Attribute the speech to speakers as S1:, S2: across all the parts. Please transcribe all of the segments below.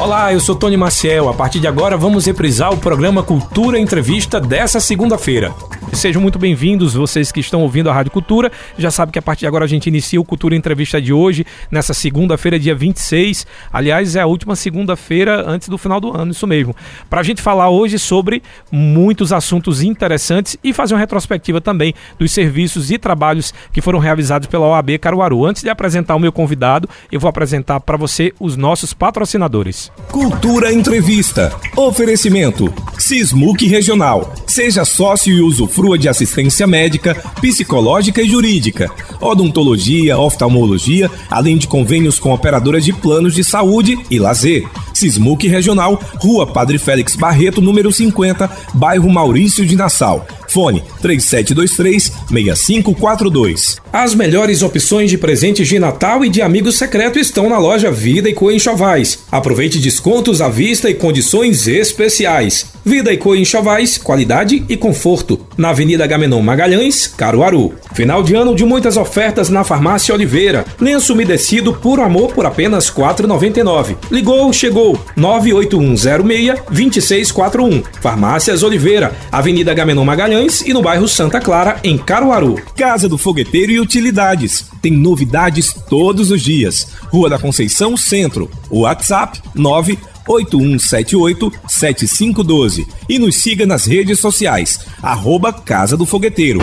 S1: Olá, eu sou Tony Maciel. A partir de agora vamos reprisar o programa Cultura Entrevista dessa segunda-feira. Sejam muito bem-vindos, vocês que estão ouvindo a Rádio Cultura. Já sabe que a partir de agora a gente inicia o Cultura Entrevista de hoje, nessa segunda-feira, dia 26. Aliás, é a última segunda-feira antes do final do ano, isso mesmo. Para a gente falar hoje sobre muitos assuntos interessantes e fazer uma retrospectiva também dos serviços e trabalhos que foram realizados pela OAB Caruaru. Antes de apresentar o meu convidado, eu vou apresentar para você os nossos patrocinadores.
S2: Cultura Entrevista. Oferecimento. Sismuc Regional. Seja sócio e usufrua de assistência médica, psicológica e jurídica, odontologia, oftalmologia, além de convênios com operadoras de planos de saúde e lazer. Sismuc Regional, Rua Padre Félix Barreto, número 50, bairro Maurício de Nassau. Fone 3723-6542.
S1: As melhores opções de presentes de Natal e de amigo secreto estão na loja Vida e Co Enxovais. Aproveite descontos à vista e condições especiais. Vida e Co Enxovais, qualidade e conforto. Na Avenida Gamenon Magalhães, Caruaru. Final de ano de muitas ofertas na Farmácia Oliveira. Lenço umedecido por amor por apenas R$ 4,99. Ligou, chegou. 98106-2641. Farmácias Oliveira, Avenida Gamenon Magalhães e no bairro Santa Clara, em Caruaru.
S2: Casa do Fogueteiro e Utilidades. Tem novidades todos os dias. Rua da Conceição Centro. WhatsApp 9 8178-7512 e nos siga nas redes sociais, arroba Casa do Fogueteiro.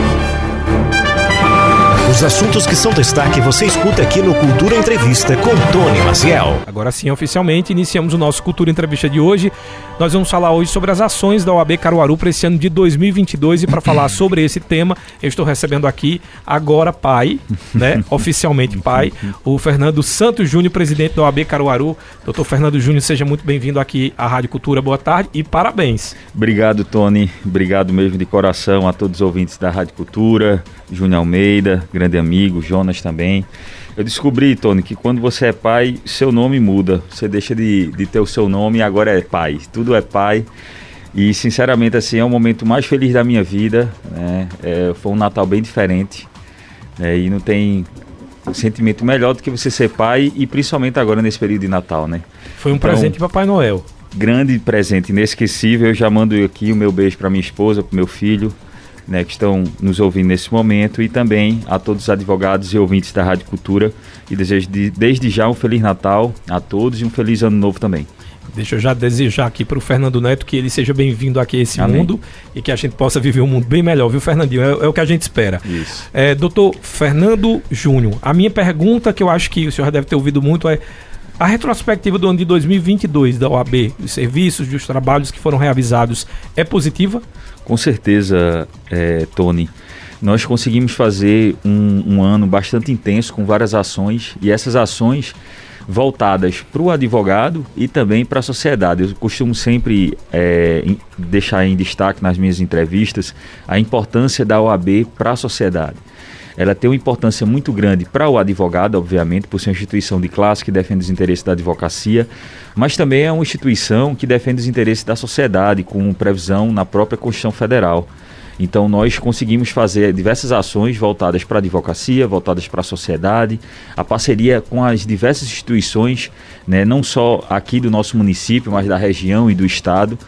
S3: Os assuntos que são destaque você escuta aqui no Cultura Entrevista com Tony Maciel.
S1: Agora sim, oficialmente, iniciamos o nosso Cultura Entrevista de hoje. Nós vamos falar hoje sobre as ações da OAB Caruaru para esse ano de 2022 e para falar sobre esse tema, eu estou recebendo aqui agora pai, né, oficialmente pai, o Fernando Santos Júnior, presidente da OAB Caruaru. Doutor Fernando Júnior, seja muito bem-vindo aqui à Rádio Cultura. Boa tarde e parabéns.
S4: Obrigado, Tony. Obrigado mesmo de coração a todos os ouvintes da Rádio Cultura, Júnior Almeida, grande amigo, Jonas também. Eu descobri, Tony, que quando você é pai, seu nome muda. Você deixa de, de ter o seu nome e agora é pai. Tudo é pai. E, sinceramente, assim, é o momento mais feliz da minha vida. Né? É, foi um Natal bem diferente. Né? E não tem sentimento melhor do que você ser pai e principalmente agora nesse período de Natal, né?
S1: Foi um então, presente para Papai Noel.
S4: Grande presente, inesquecível. Eu já mando aqui o meu beijo para minha esposa, para meu filho, né, que estão nos ouvindo nesse momento e também a todos os advogados e ouvintes da Rádio Cultura e desejo de, desde já um Feliz Natal a todos e um Feliz Ano Novo também.
S1: Deixa eu já desejar aqui para o Fernando Neto que ele seja bem-vindo aqui a esse Amém. mundo e que a gente possa viver um mundo bem melhor, viu, Fernandinho? É, é o que a gente espera.
S4: Isso.
S1: É, doutor Fernando Júnior, a minha pergunta, que eu acho que o senhor deve ter ouvido muito, é a retrospectiva do ano de 2022 da OAB, dos serviços, dos trabalhos que foram realizados, é positiva?
S4: Com certeza, é, Tony. Nós conseguimos fazer um, um ano bastante intenso com várias ações e essas ações voltadas para o advogado e também para a sociedade. Eu costumo sempre é, deixar em destaque nas minhas entrevistas a importância da OAB para a sociedade ela tem uma importância muito grande para o advogado, obviamente, por ser uma instituição de classe que defende os interesses da advocacia, mas também é uma instituição que defende os interesses da sociedade, com previsão na própria Constituição Federal. Então nós conseguimos fazer diversas ações voltadas para a advocacia, voltadas para a sociedade, a parceria com as diversas instituições, né, não só aqui do nosso município, mas da região e do estado.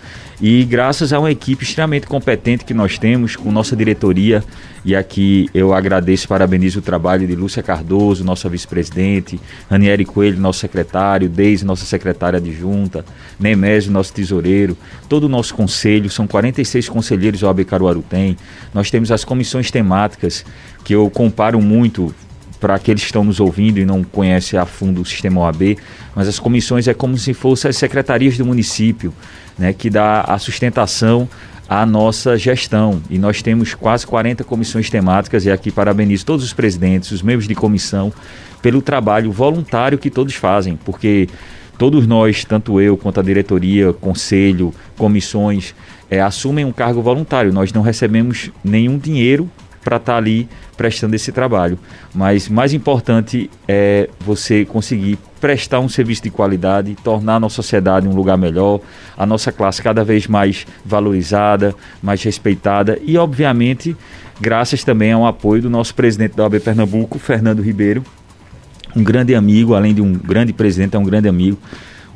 S4: E graças a uma equipe extremamente competente que nós temos, com nossa diretoria, e aqui eu agradeço e parabenizo o trabalho de Lúcia Cardoso, nossa vice-presidente, Ranieri Coelho, nosso secretário, Deise, nossa secretária adjunta, Nemésio, nosso tesoureiro, todo o nosso conselho, são 46 conselheiros o AB Caruaru tem. Nós temos as comissões temáticas, que eu comparo muito para aqueles que estão nos ouvindo e não conhecem a fundo o sistema OAB, mas as comissões é como se fossem as secretarias do município né, que dá a sustentação à nossa gestão. E nós temos quase 40 comissões temáticas, e aqui parabenizo todos os presidentes, os membros de comissão, pelo trabalho voluntário que todos fazem, porque todos nós, tanto eu quanto a diretoria, conselho, comissões, é, assumem um cargo voluntário. Nós não recebemos nenhum dinheiro para estar tá ali prestando esse trabalho. Mas mais importante é você conseguir prestar um serviço de qualidade, tornar a nossa sociedade um lugar melhor, a nossa classe cada vez mais valorizada, mais respeitada e, obviamente, graças também ao apoio do nosso presidente da OAB Pernambuco, Fernando Ribeiro, um grande amigo, além de um grande presidente, é um grande amigo.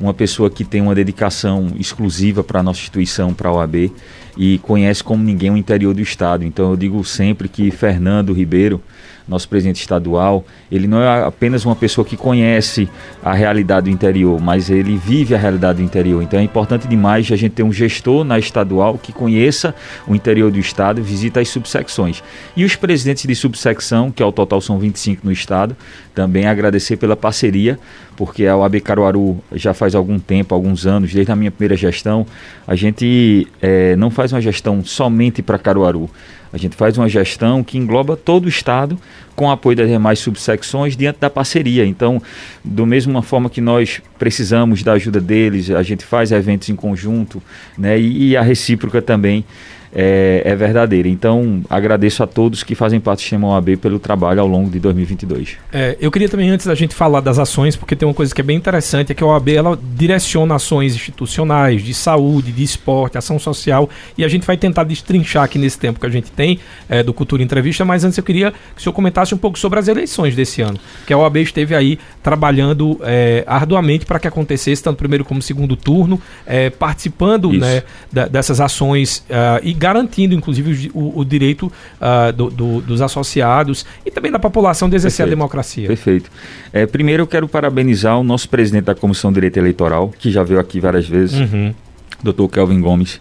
S4: uma pessoa que tem uma dedicação exclusiva para a nossa instituição, para a OAB, e conhece como ninguém o interior do Estado. Então eu digo sempre que Fernando Ribeiro nosso presidente estadual, ele não é apenas uma pessoa que conhece a realidade do interior, mas ele vive a realidade do interior. Então é importante demais a gente ter um gestor na estadual que conheça o interior do estado, visita as subsecções. E os presidentes de subsecção, que ao total são 25 no estado, também agradecer pela parceria, porque a OAB Caruaru já faz algum tempo, alguns anos, desde a minha primeira gestão, a gente é, não faz uma gestão somente para Caruaru. A gente faz uma gestão que engloba todo o Estado, com apoio das demais subsecções, diante da parceria. Então, do mesma forma que nós precisamos da ajuda deles, a gente faz eventos em conjunto, né, e, e a recíproca também é, é, verdadeira. Então, agradeço a todos que fazem parte do Sistema OAB pelo trabalho ao longo de 2022.
S1: É, eu queria também, antes da gente falar das ações, porque tem uma coisa que é bem interessante, é que a OAB ela direciona ações institucionais, de saúde, de esporte, ação social, e a gente vai tentar destrinchar aqui nesse tempo que a gente tem é, do Cultura Entrevista, mas antes eu queria que o senhor comentasse um pouco sobre as eleições desse ano, que a OAB esteve aí trabalhando é, arduamente para que acontecesse, tanto primeiro como segundo turno, é, participando né, da, dessas ações uh, e garantindo, inclusive, o, o direito uh, do, do, dos associados e também da população de exercer Perfeito. a democracia.
S4: Perfeito. É, primeiro, eu quero parabenizar o nosso presidente da Comissão de Direito Eleitoral, que já veio aqui várias vezes, uhum. doutor Kelvin Gomes,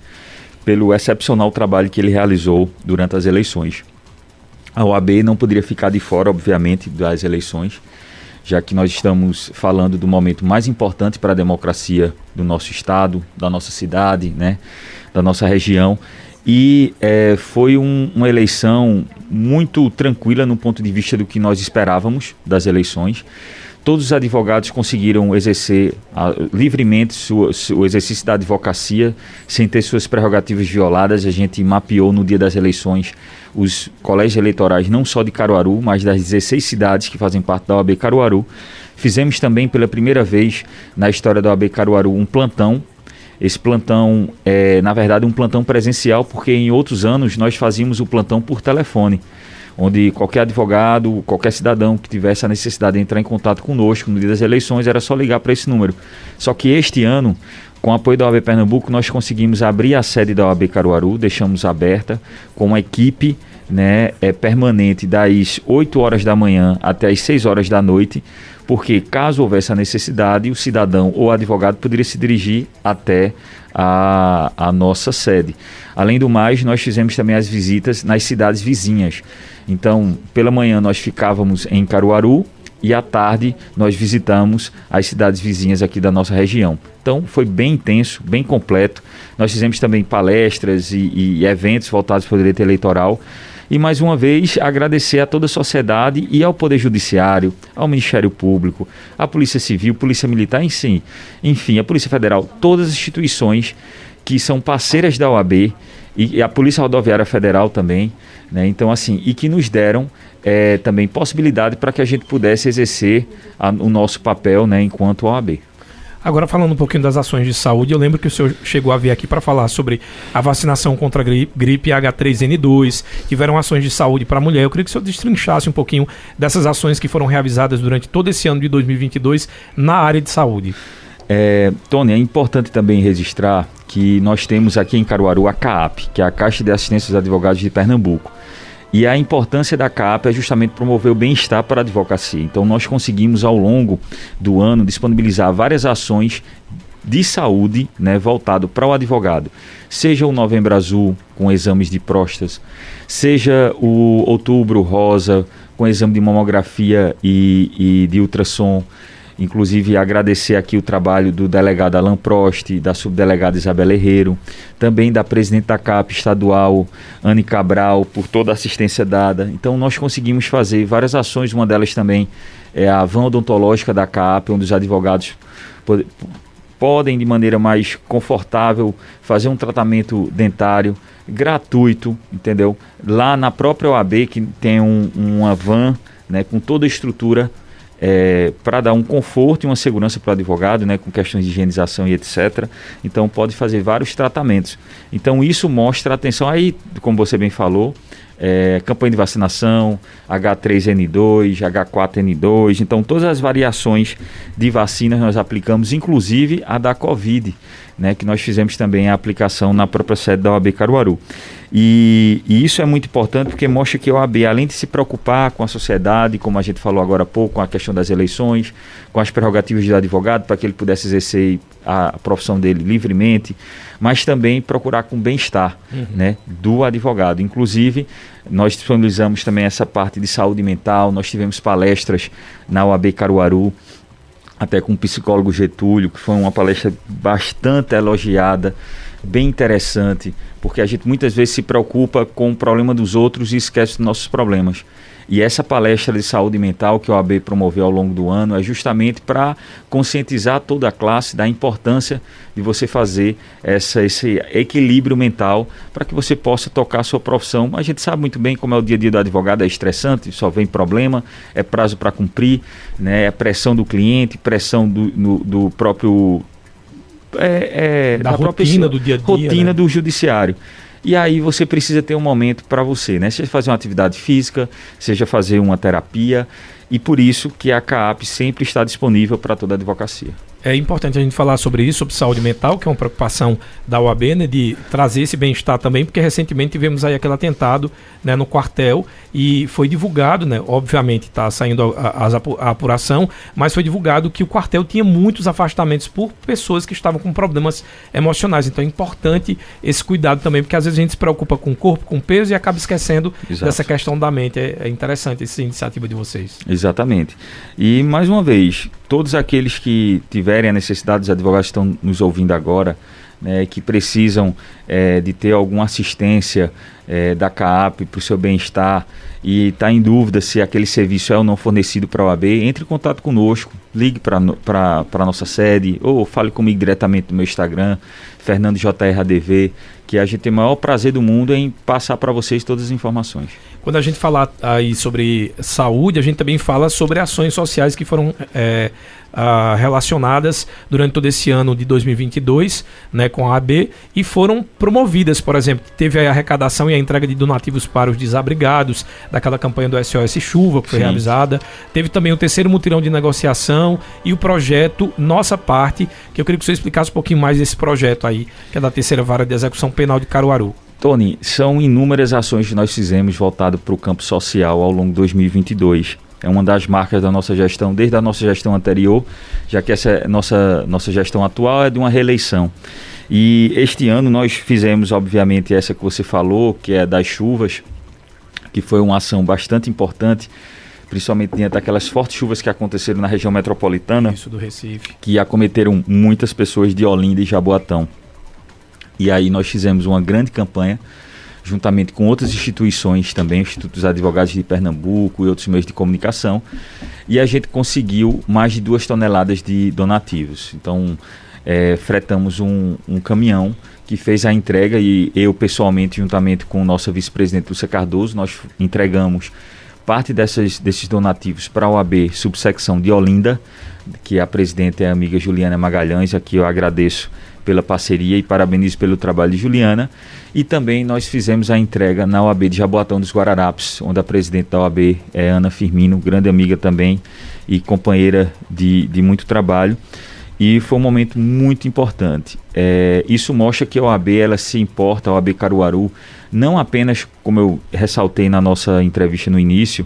S4: pelo excepcional trabalho que ele realizou durante as eleições. A OAB não poderia ficar de fora, obviamente, das eleições, já que nós estamos falando do momento mais importante para a democracia do nosso estado, da nossa cidade, né, da nossa região e é, foi um, uma eleição muito tranquila no ponto de vista do que nós esperávamos das eleições. Todos os advogados conseguiram exercer a, livremente sua, o exercício da advocacia sem ter suas prerrogativas violadas. A gente mapeou no dia das eleições os colégios eleitorais, não só de Caruaru, mas das 16 cidades que fazem parte da OAB Caruaru. Fizemos também pela primeira vez na história da OAB Caruaru um plantão esse plantão é, na verdade, um plantão presencial, porque em outros anos nós fazíamos o plantão por telefone, onde qualquer advogado, qualquer cidadão que tivesse a necessidade de entrar em contato conosco no dia das eleições era só ligar para esse número. Só que este ano, com o apoio da OAB Pernambuco, nós conseguimos abrir a sede da OAB Caruaru, deixamos aberta com uma equipe né, é permanente das 8 horas da manhã até as 6 horas da noite, porque caso houvesse a necessidade, o cidadão ou advogado poderia se dirigir até a, a nossa sede. Além do mais, nós fizemos também as visitas nas cidades vizinhas. Então, pela manhã nós ficávamos em Caruaru, e à tarde nós visitamos as cidades vizinhas aqui da nossa região. Então foi bem intenso, bem completo. Nós fizemos também palestras e, e eventos voltados para o direito eleitoral e mais uma vez agradecer a toda a sociedade e ao Poder Judiciário, ao Ministério Público, à Polícia Civil, Polícia Militar, enfim, enfim, a Polícia Federal, todas as instituições que são parceiras da OAB e a Polícia Rodoviária Federal também, né? Então assim, e que nos deram é, também possibilidade para que a gente pudesse exercer a, o nosso papel, né, enquanto OAB.
S1: Agora, falando um pouquinho das ações de saúde, eu lembro que o senhor chegou a vir aqui para falar sobre a vacinação contra a gripe, gripe H3N2, tiveram ações de saúde para a mulher. Eu queria que o senhor destrinchasse um pouquinho dessas ações que foram realizadas durante todo esse ano de 2022 na área de saúde.
S4: É, Tony, é importante também registrar que nós temos aqui em Caruaru a CAAP, que é a Caixa de Assistência dos Advogados de Pernambuco. E a importância da CAP é justamente promover o bem-estar para a advocacia. Então, nós conseguimos, ao longo do ano, disponibilizar várias ações de saúde né, voltado para o advogado. Seja o Novembro Azul, com exames de próstatas, seja o Outubro Rosa, com exame de mamografia e, e de ultrassom, Inclusive, agradecer aqui o trabalho do delegado Alan Prost, da subdelegada Isabela Herreiro, também da presidente da CAP estadual, Anne Cabral, por toda a assistência dada. Então, nós conseguimos fazer várias ações, uma delas também é a van odontológica da CAP, onde os advogados podem, de maneira mais confortável, fazer um tratamento dentário gratuito, entendeu? Lá na própria OAB, que tem um, uma van né, com toda a estrutura é, para dar um conforto e uma segurança para o advogado, né, com questões de higienização e etc. Então pode fazer vários tratamentos. Então isso mostra atenção aí, como você bem falou, é, campanha de vacinação, H3N2, H4N2. Então, todas as variações de vacinas nós aplicamos, inclusive a da Covid, né, que nós fizemos também a aplicação na própria sede da OAB Caruaru. E, e, isso é muito importante porque mostra que a OAB, além de se preocupar com a sociedade, como a gente falou agora há pouco, com a questão das eleições, com as prerrogativas do advogado, para que ele pudesse exercer a profissão dele livremente, mas também procurar com bem-estar uhum. né, do advogado. Inclusive, nós disponibilizamos também essa parte de saúde mental, nós tivemos palestras na OAB Caruaru, até com o psicólogo Getúlio, que foi uma palestra bastante elogiada bem interessante, porque a gente muitas vezes se preocupa com o problema dos outros e esquece dos nossos problemas. E essa palestra de saúde mental que o AB promoveu ao longo do ano é justamente para conscientizar toda a classe da importância de você fazer essa, esse equilíbrio mental para que você possa tocar a sua profissão. A gente sabe muito bem como é o dia a dia do advogado, é estressante, só vem problema, é prazo para cumprir, né, é pressão do cliente, pressão do, no, do próprio
S1: é, é, da, da rotina do dia a dia.
S4: Rotina
S1: né?
S4: do judiciário. E aí você precisa ter um momento para você, né? Seja fazer uma atividade física, seja fazer uma terapia. E por isso que a CAAP sempre está disponível para toda a advocacia
S1: é importante a gente falar sobre isso, sobre saúde mental, que é uma preocupação da UAB, né, de trazer esse bem-estar também, porque recentemente tivemos aí aquele atentado né, no quartel e foi divulgado, né, obviamente está saindo a, a, a, apuração, mas foi divulgado que o quartel tinha muitos afastamentos por pessoas que estavam com problemas emocionais. Então é importante esse cuidado também, porque às vezes a gente se preocupa com o corpo, com o peso e acaba esquecendo Exato. dessa questão da mente. É, é interessante essa iniciativa de vocês.
S4: Exatamente. E mais uma vez, todos aqueles que tiverem a necessidade, os advogados que estão nos ouvindo agora, né, que precisam é, de ter alguma assistência é, da CAAP para o seu bem-estar e está em dúvida se aquele serviço é ou não fornecido para a OAB, entre em contato conosco, ligue para a nossa sede ou fale comigo diretamente no meu Instagram, Fernando JRADV, que a gente tem o maior prazer do mundo em passar para vocês todas as informações.
S1: Quando a gente fala aí sobre saúde, a gente também fala sobre ações sociais que foram é, uh, relacionadas durante todo esse ano de 2022 né, com a AB e foram promovidas, por exemplo, teve a arrecadação e a entrega de donativos para os desabrigados, daquela campanha do SOS Chuva que foi Sim. realizada. Teve também o terceiro mutirão de negociação e o projeto Nossa Parte, que eu queria que você explicasse um pouquinho mais desse projeto aí, que é da terceira vara de execução penal de Caruaru.
S4: Tony, são inúmeras ações que nós fizemos voltado para o campo social ao longo de 2022 é uma das marcas da nossa gestão, desde a nossa gestão anterior, já que essa nossa, nossa gestão atual é de uma reeleição. E este ano nós fizemos, obviamente, essa que você falou, que é das chuvas, que foi uma ação bastante importante, principalmente diante daquelas fortes chuvas que aconteceram na região metropolitana.
S1: Isso do Recife.
S4: Que acometeram muitas pessoas de Olinda e Jaboatão. E aí nós fizemos uma grande campanha juntamente com outras instituições também, Instituto dos Advogados de Pernambuco e outros meios de comunicação, e a gente conseguiu mais de duas toneladas de donativos. Então, é, fretamos um, um caminhão que fez a entrega e eu pessoalmente, juntamente com o nosso vice-presidente Lúcia Cardoso, nós entregamos parte dessas, desses donativos para a OAB subsecção de Olinda, que a presidente é a amiga Juliana Magalhães, aqui eu agradeço pela parceria e parabenizo pelo trabalho de Juliana. E também nós fizemos a entrega na OAB de Jaboatão dos Guararapes, onde a presidente da OAB é Ana Firmino, grande amiga também e companheira de, de muito trabalho. E foi um momento muito importante. É, isso mostra que a OAB ela se importa, a OAB Caruaru, não apenas, como eu ressaltei na nossa entrevista no início,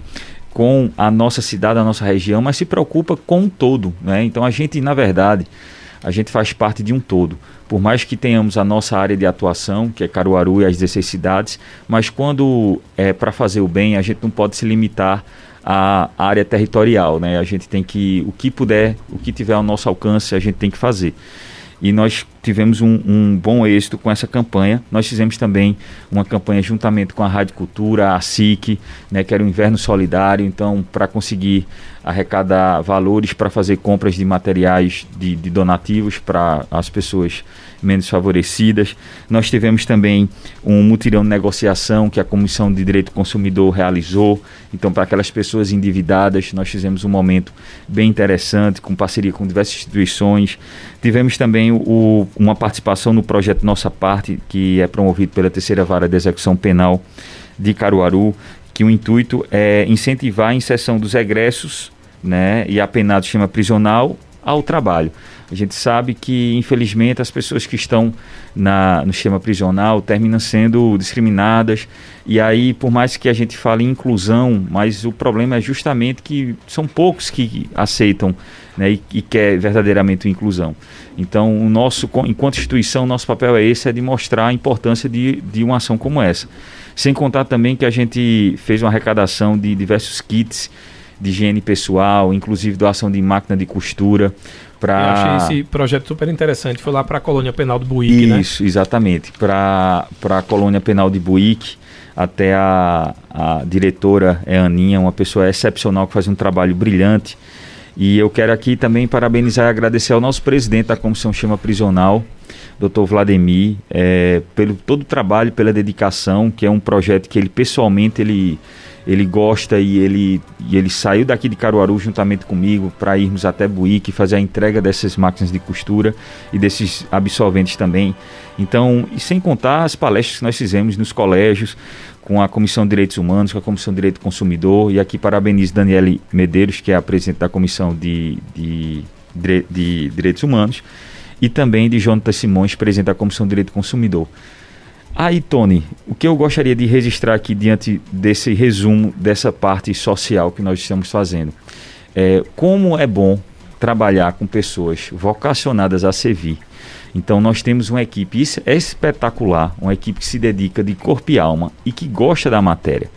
S4: com a nossa cidade, a nossa região, mas se preocupa com o todo. Né? Então a gente, na verdade, a gente faz parte de um todo. Por mais que tenhamos a nossa área de atuação, que é Caruaru e as 16 cidades, mas quando é para fazer o bem, a gente não pode se limitar à área territorial, né? A gente tem que, o que puder, o que tiver ao nosso alcance, a gente tem que fazer e nós tivemos um, um, bom êxito com essa campanha. Nós fizemos também uma campanha juntamente com a Rádio Cultura, a SIC, né, que era o Inverno Solidário, então para conseguir arrecadar valores para fazer compras de materiais de, de donativos para as pessoas menos favorecidas. Nós tivemos também um mutirão de negociação que a Comissão de Direito do Consumidor realizou. Então, para aquelas pessoas endividadas, nós fizemos um momento bem interessante, com parceria com diversas instituições. Tivemos também o, uma participação no projeto Nossa Parte, que é promovido pela Terceira Vara de Execução Penal de Caruaru, que o intuito é incentivar a inserção dos egressos né, e apenados do sistema prisional ao trabalho. A gente sabe que, infelizmente, as pessoas que estão na, no sistema prisional terminam sendo discriminadas. E aí, por mais que a gente fale em inclusão, mas o problema é justamente que são poucos que aceitam né, e, e quer verdadeiramente inclusão. Então, o nosso, enquanto instituição, nosso papel é esse, é de mostrar a importância de, de uma ação como essa. Sem contar também que a gente fez uma arrecadação de diversos kits de higiene pessoal, inclusive doação de máquina de costura
S1: Pra... Eu achei esse projeto super interessante. Foi lá para a colônia penal de Buíque,
S4: né? Isso, exatamente. Para a colônia penal de Buíque, até a, a diretora é Aninha, uma pessoa excepcional que faz um trabalho brilhante. E eu quero aqui também parabenizar e agradecer ao nosso presidente da Comissão Chama Prisional, Dr. Vladimir, é, pelo todo o trabalho, pela dedicação, que é um projeto que ele pessoalmente ele ele gosta e ele, e ele saiu daqui de Caruaru juntamente comigo para irmos até Buíque fazer a entrega dessas máquinas de costura e desses absolventes também. Então, e sem contar as palestras que nós fizemos nos colégios, com a Comissão de Direitos Humanos, com a Comissão de Direito do Consumidor, e aqui parabenizo Daniele Medeiros, que é a presidente da Comissão de, de, de, de Direitos Humanos, e também de Jonathan Simões, presidente da Comissão de Direito do Consumidor. Aí, Tony, o que eu gostaria de registrar aqui diante desse resumo dessa parte social que nós estamos fazendo é como é bom trabalhar com pessoas vocacionadas a servir. Então, nós temos uma equipe espetacular, uma equipe que se dedica de corpo e alma e que gosta da matéria.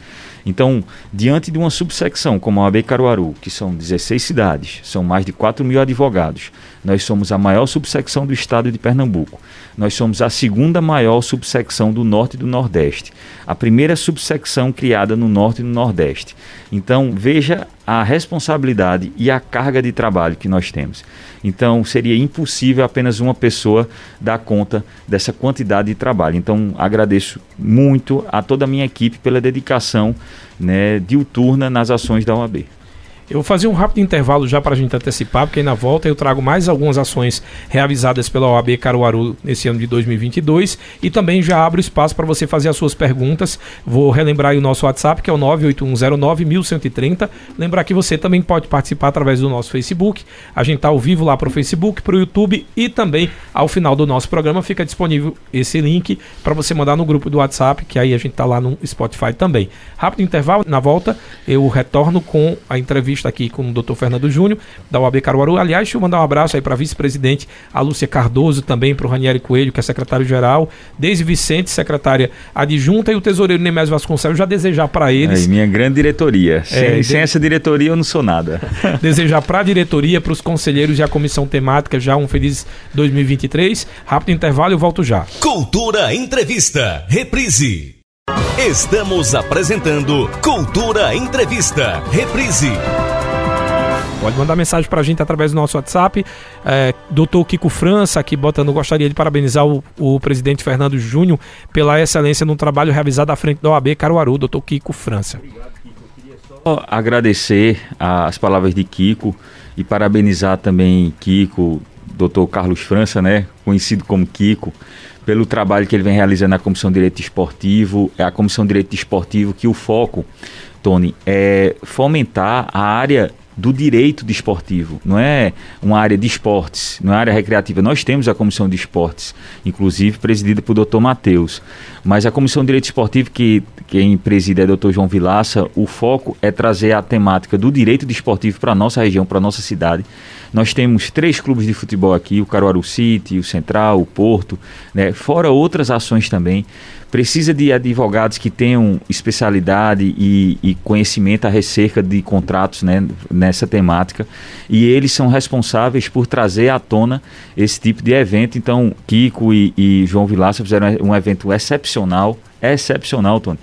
S4: Então, diante de uma subsecção como a AB Caruaru, que são 16 cidades, são mais de 4 mil advogados, nós somos a maior subsecção do estado de Pernambuco. Nós somos a segunda maior subsecção do Norte e do Nordeste. A primeira subsecção criada no Norte e no Nordeste. Então, veja a responsabilidade e a carga de trabalho que nós temos. Então, seria impossível apenas uma pessoa dar conta dessa quantidade de trabalho. Então, agradeço muito a toda a minha equipe pela dedicação né, diuturna nas ações da OAB.
S1: Eu vou fazer um rápido intervalo já para a gente antecipar, porque aí na volta eu trago mais algumas ações realizadas pela OAB Caruaru nesse ano de 2022 e também já abro espaço para você fazer as suas perguntas. Vou relembrar o nosso WhatsApp, que é o 981091130. Lembrar que você também pode participar através do nosso Facebook. A gente está ao vivo lá para o Facebook, para o YouTube e também ao final do nosso programa fica disponível esse link para você mandar no grupo do WhatsApp, que aí a gente está lá no Spotify também. Rápido intervalo, na volta eu retorno com a entrevista entrevista aqui com o Dr. Fernando Júnior, da UAB Caruaru. Aliás, deixa eu mandar um abraço aí para a vice-presidente, a Lúcia Cardoso, também para o Ranieri Coelho, que é secretário-geral, Deise Vicente, secretária adjunta, e o tesoureiro Nemésio Vasconcelos, já desejar para eles.
S4: É, minha grande diretoria. Sem, é, sem essa diretoria eu não sou nada.
S1: desejar para a diretoria, para os conselheiros e a comissão temática já um feliz 2023. Rápido intervalo, eu volto já.
S3: Cultura Entrevista, reprise. Estamos apresentando Cultura Entrevista. Reprise.
S1: Pode mandar mensagem para a gente através do nosso WhatsApp. É, Doutor Kiko França, aqui botando, gostaria de parabenizar o, o presidente Fernando Júnior pela excelência no trabalho realizado à frente da OAB Caruaru, doutor Kiko França. Obrigado,
S4: Kiko. Eu queria só agradecer as palavras de Kiko e parabenizar também Kiko, doutor Carlos França, né, conhecido como Kiko pelo trabalho que ele vem realizando na Comissão de Direito Esportivo. É a Comissão de Direito Esportivo que o foco, Tony, é fomentar a área do direito desportivo, não é uma área de esportes, não é área recreativa. Nós temos a comissão de esportes, inclusive presidida por Dr. Matheus, mas a comissão de direito esportivo que quem preside é o Dr. João Vilaça, o foco é trazer a temática do direito desportivo para a nossa região, para a nossa cidade. Nós temos três clubes de futebol aqui, o Caruaru City, o Central, o Porto, né? fora outras ações também precisa de advogados que tenham especialidade e, e conhecimento a acerca de contratos né, nessa temática e eles são responsáveis por trazer à tona esse tipo de evento. Então, Kiko e, e João Vilaça fizeram um evento excepcional, excepcional, Tony,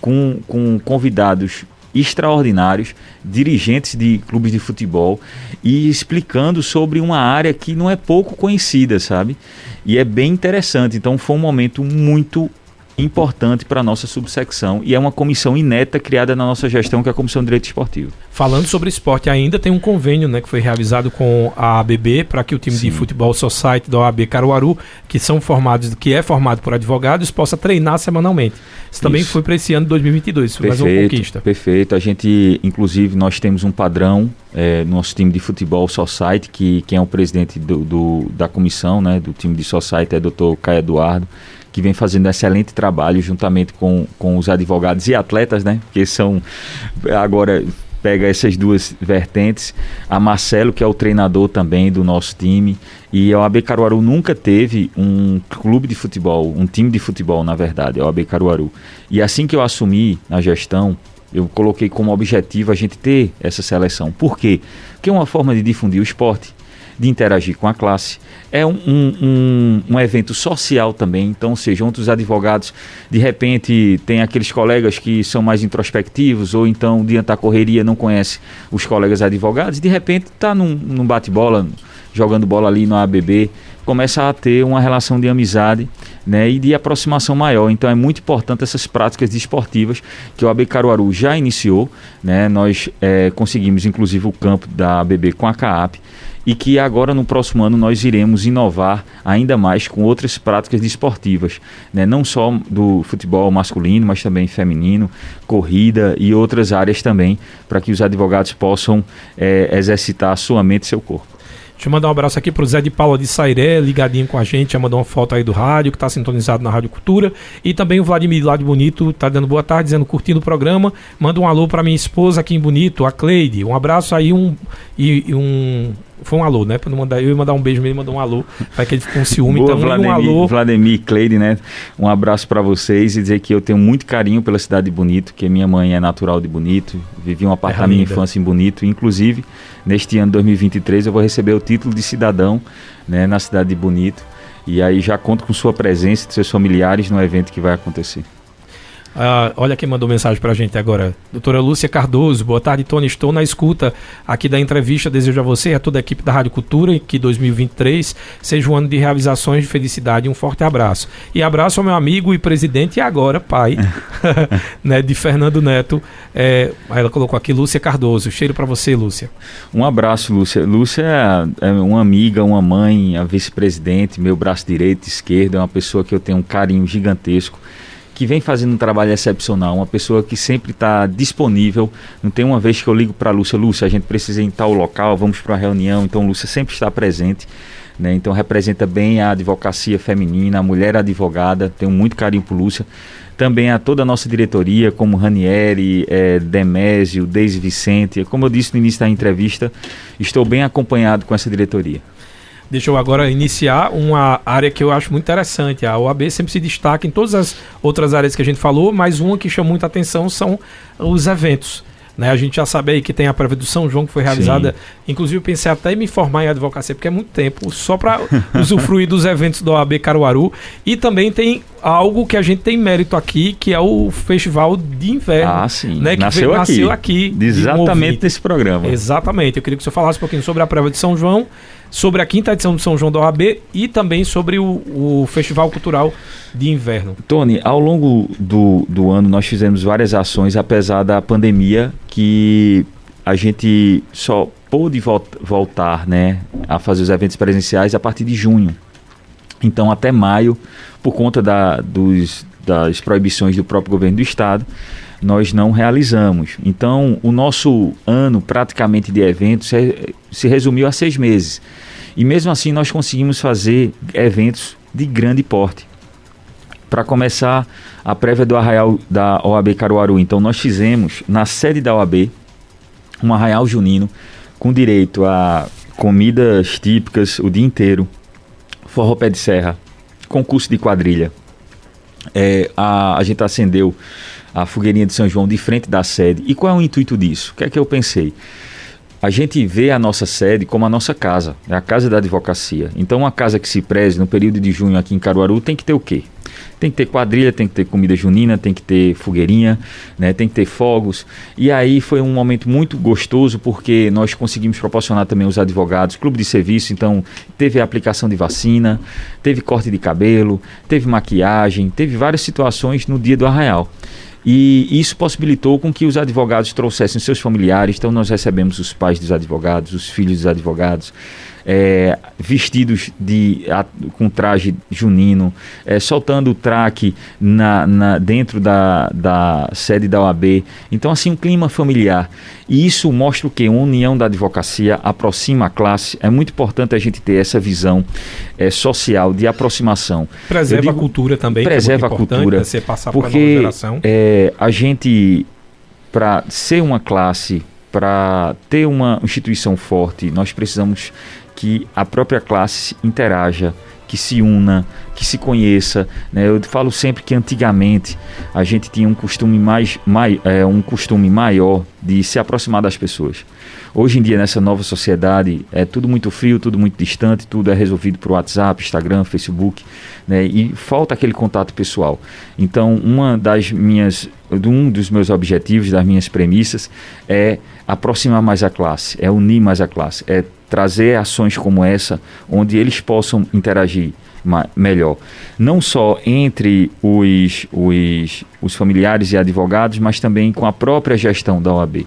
S4: com, com convidados extraordinários, dirigentes de clubes de futebol e explicando sobre uma área que não é pouco conhecida, sabe? E é bem interessante. Então foi um momento muito importante para a nossa subsecção e é uma comissão ineta criada na nossa gestão, que é a Comissão de Direito Esportivo.
S1: Falando sobre esporte, ainda tem um convênio né, que foi realizado com a ABB para que o time Sim. de futebol Society da OAB Caruaru, que são formados, que é formado por advogados, possa treinar semanalmente. Isso também Isso. foi para esse ano de 2022, foi perfeito, mais uma conquista.
S4: Perfeito. A gente, inclusive, nós temos um padrão é, no nosso time de futebol Society, que quem é o presidente do, do, da comissão, né, do time de Society é o doutor Caio Eduardo que vem fazendo um excelente trabalho juntamente com, com os advogados e atletas, né? Que são agora pega essas duas vertentes. A Marcelo, que é o treinador também do nosso time. E a OAB Caruaru nunca teve um clube de futebol, um time de futebol, na verdade, a OAB Caruaru. E assim que eu assumi na gestão, eu coloquei como objetivo a gente ter essa seleção. Por quê? Porque é uma forma de difundir o esporte, de interagir com a classe, é um, um, um, evento social também, então, seja, outros advogados, de repente, tem aqueles colegas que são mais introspectivos, ou então, diante da correria, não conhece os colegas advogados, de repente está num, num bate-bola, jogando bola ali no ABB, começa a ter uma relação de amizade né, e de aproximação maior. Então é muito importante essas práticas desportivas que o AB Caruaru já iniciou. Né, nós é, conseguimos inclusive o campo da ABB com a CAAP e que agora no próximo ano nós iremos inovar ainda mais com outras práticas desportivas, né? não só do futebol masculino, mas também feminino, corrida e outras áreas também, para que os advogados possam é, exercitar sua mente e seu corpo.
S1: Deixa eu mandar um abraço aqui pro Zé de Paula de Sairé, ligadinho com a gente, já mandou uma foto aí do rádio, que está sintonizado na Rádio Cultura. E também o Vladimir lá de Bonito, tá dando boa tarde, dizendo curtindo o programa. Manda um alô para minha esposa aqui em Bonito, a Cleide. Um abraço aí um, e, e um, foi um alô, né? Pra não mandar, eu ia mandar um beijo, ele mandou um alô. Vai que ele ficou com ciúme.
S4: Boa, então, Vladimir, um alô. Vladimir Cleide, né? Um abraço para vocês e dizer que eu tenho muito carinho pela cidade de Bonito, que minha mãe é natural de Bonito, vivi uma parte da minha infância em Bonito. Inclusive, neste ano 2023, eu vou receber o título de cidadão né, na cidade de Bonito. E aí já conto com sua presença de seus familiares no evento que vai acontecer.
S1: Ah, olha quem mandou mensagem para a gente agora. Doutora Lúcia Cardoso, boa tarde, Tony. Estou na escuta aqui da entrevista. Desejo a você e a toda a equipe da Rádio Cultura que 2023 seja um ano de realizações, de felicidade. Um forte abraço. E abraço ao meu amigo e presidente, e agora pai, né, de Fernando Neto. É, ela colocou aqui Lúcia Cardoso. Cheiro para você, Lúcia.
S4: Um abraço, Lúcia. Lúcia é, é uma amiga, uma mãe, a vice-presidente, meu braço direito, esquerdo. É uma pessoa que eu tenho um carinho gigantesco que vem fazendo um trabalho excepcional, uma pessoa que sempre está disponível. Não tem uma vez que eu ligo para a Lúcia, Lúcia, a gente precisa ir em tal local, vamos para uma reunião, então Lúcia sempre está presente. Né? Então representa bem a advocacia feminina, a mulher advogada, tenho muito carinho por Lúcia. Também a toda a nossa diretoria, como Ranieri, é, Demésio, Deise Vicente. Como eu disse no início da entrevista, estou bem acompanhado com essa diretoria.
S1: Deixa eu agora iniciar uma área que eu acho muito interessante. A OAB sempre se destaca em todas as outras áreas que a gente falou, mas uma que chama muita atenção são os eventos. Né? A gente já sabe aí que tem a prévia do São João que foi realizada. Sim. Inclusive, eu pensei até em me formar em advocacia, porque é muito tempo, só para usufruir dos eventos do OAB Caruaru. E também tem algo que a gente tem mérito aqui, que é o Festival de Inverno.
S4: Ah, sim. Né? Que nasceu, aqui. aqui. Exatamente desse programa.
S1: Exatamente. Eu queria que você falasse um pouquinho sobre a prévia de São João sobre a quinta edição do São João da OAB e também sobre o, o Festival Cultural de Inverno.
S4: Tony, ao longo do, do ano nós fizemos várias ações, apesar da pandemia, que a gente só pôde voltar né, a fazer os eventos presenciais a partir de junho. Então, até maio, por conta da, dos, das proibições do próprio governo do estado, nós não realizamos. Então, o nosso ano praticamente de eventos se resumiu a seis meses. E mesmo assim, nós conseguimos fazer eventos de grande porte. Para começar, a prévia do arraial da OAB Caruaru. Então, nós fizemos na sede da OAB um arraial junino com direito a comidas típicas o dia inteiro, forró pé de serra, concurso de quadrilha. É, a, a gente acendeu a fogueirinha de São João de frente da sede. E qual é o intuito disso? O que é que eu pensei? a gente vê a nossa sede como a nossa casa, é a casa da advocacia. Então, uma casa que se preze no período de junho aqui em Caruaru tem que ter o quê? Tem que ter quadrilha, tem que ter comida junina, tem que ter fogueirinha, né? tem que ter fogos. E aí foi um momento muito gostoso porque nós conseguimos proporcionar também os advogados, clube de serviço, então teve a aplicação de vacina, teve corte de cabelo, teve maquiagem, teve várias situações no dia do arraial. E isso possibilitou com que os advogados trouxessem seus familiares. Então, nós recebemos os pais dos advogados, os filhos dos advogados, é, vestidos de, a, com traje junino, é, soltando o traque na, na, dentro da, da sede da OAB. Então, assim, um clima familiar. E isso mostra o que? Uma união da advocacia aproxima a classe. É muito importante a gente ter essa visão é, social de aproximação.
S1: Preserva digo, a cultura também.
S4: Preserva é a cultura.
S1: Você passar
S4: porque é, a gente, para ser uma classe para ter uma instituição forte, nós precisamos que a própria classe interaja, que se una, que se conheça. Né? Eu falo sempre que antigamente a gente tinha um costume mais, mai, é, um costume maior de se aproximar das pessoas. Hoje em dia, nessa nova sociedade, é tudo muito frio, tudo muito distante, tudo é resolvido por WhatsApp, Instagram, Facebook, né? e falta aquele contato pessoal. Então, uma das minhas, um dos meus objetivos, das minhas premissas, é aproximar mais a classe, é unir mais a classe, é trazer ações como essa, onde eles possam interagir melhor. Não só entre os, os, os familiares e advogados, mas também com a própria gestão da OAB.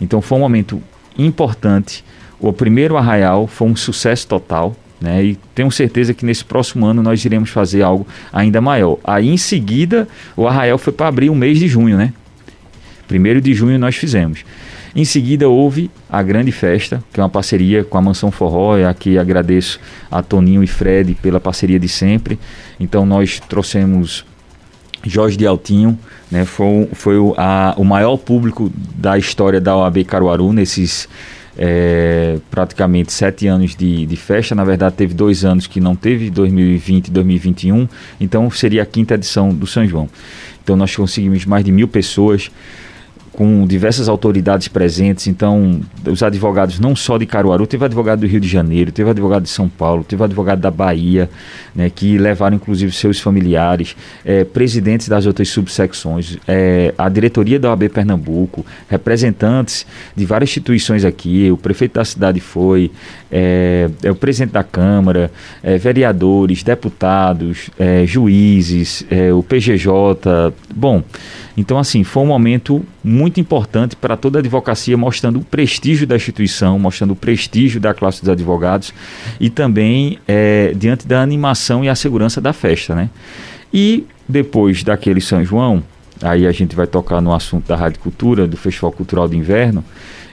S4: Então foi um momento importante. O primeiro arraial foi um sucesso total. Né? E tenho certeza que nesse próximo ano nós iremos fazer algo ainda maior. Aí em seguida, o arraial foi para abrir o mês de junho, né? Primeiro de junho nós fizemos. Em seguida houve a grande festa, que é uma parceria com a Mansão Forró, e aqui agradeço a Toninho e Fred pela parceria de sempre. Então nós trouxemos Jorge de Altinho, né, foi, foi a, o maior público da história da OAB Caruaru nesses é, praticamente sete anos de, de festa. Na verdade, teve dois anos que não teve, 2020 e 2021. Então, seria a quinta edição do São João. Então, nós conseguimos mais de mil pessoas com diversas autoridades presentes. Então, os advogados não só de Caruaru, teve advogado do Rio de Janeiro, teve advogado de São Paulo, teve advogado da Bahia, né, que levaram inclusive seus familiares, é, presidentes das outras subsecções, é, a diretoria da OAB Pernambuco, representantes de várias instituições aqui, o prefeito da cidade foi, é, é o presidente da Câmara, é, vereadores, deputados, é, juízes, o PGJ. Bom. Então, assim, foi um momento muito importante para toda a advocacia, mostrando o prestígio da instituição, mostrando o prestígio da classe dos advogados e também é, diante da animação e a segurança da festa, né? E depois daquele São João, aí a gente vai tocar no assunto da Rádio Cultura, do Festival Cultural de Inverno.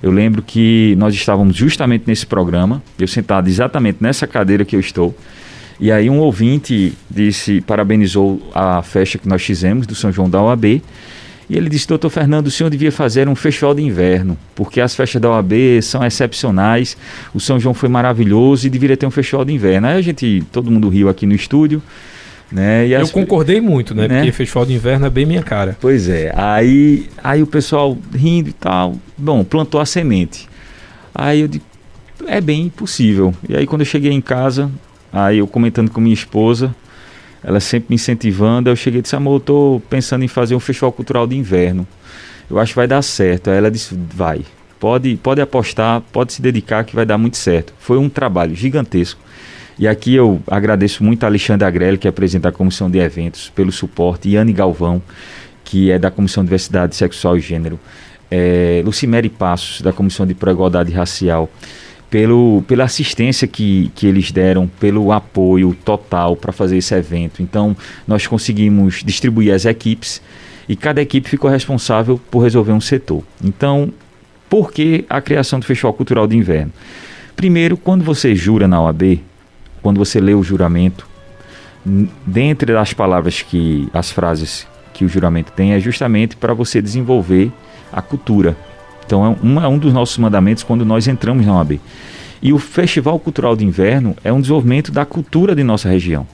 S4: Eu lembro que nós estávamos justamente nesse programa, eu sentado exatamente nessa cadeira que eu estou, e aí um ouvinte disse, parabenizou a festa que nós fizemos do São João da OAB. E ele disse, doutor Fernando, o senhor devia fazer um festival de inverno, porque as festas da OAB são excepcionais, o São João foi maravilhoso e deveria ter um festival de inverno. Aí a gente, todo mundo riu aqui no estúdio, né?
S1: Eu concordei muito, né? né? Porque festival de inverno é bem minha cara.
S4: Pois é. Aí, aí o pessoal rindo e tal, bom, plantou a semente. Aí eu disse, é bem possível. E aí quando eu cheguei em casa, Aí eu comentando com minha esposa, ela sempre me incentivando, eu cheguei e disse, amor, eu tô pensando em fazer um festival cultural de inverno. Eu acho que vai dar certo. Aí ela disse, vai. Pode, pode apostar, pode se dedicar que vai dar muito certo. Foi um trabalho gigantesco. E aqui eu agradeço muito a Alexandre Agrelli, que é presidente da Comissão de Eventos, pelo suporte, e Anne Galvão, que é da Comissão de Diversidade Sexual e Gênero, é, Lucimere Passos, da Comissão de Pró-Igualdade Racial, pelo, pela assistência que, que eles deram, pelo apoio total para fazer esse evento. Então, nós conseguimos distribuir as equipes e cada equipe ficou responsável por resolver um setor. Então, por que a criação do Festival Cultural de Inverno? Primeiro, quando você jura na OAB, quando você lê o juramento, dentre as palavras que as frases que o juramento tem é justamente para você desenvolver a cultura, então é um, é um dos nossos mandamentos quando nós entramos na OAB. E o Festival Cultural de Inverno é um desenvolvimento da cultura de nossa região.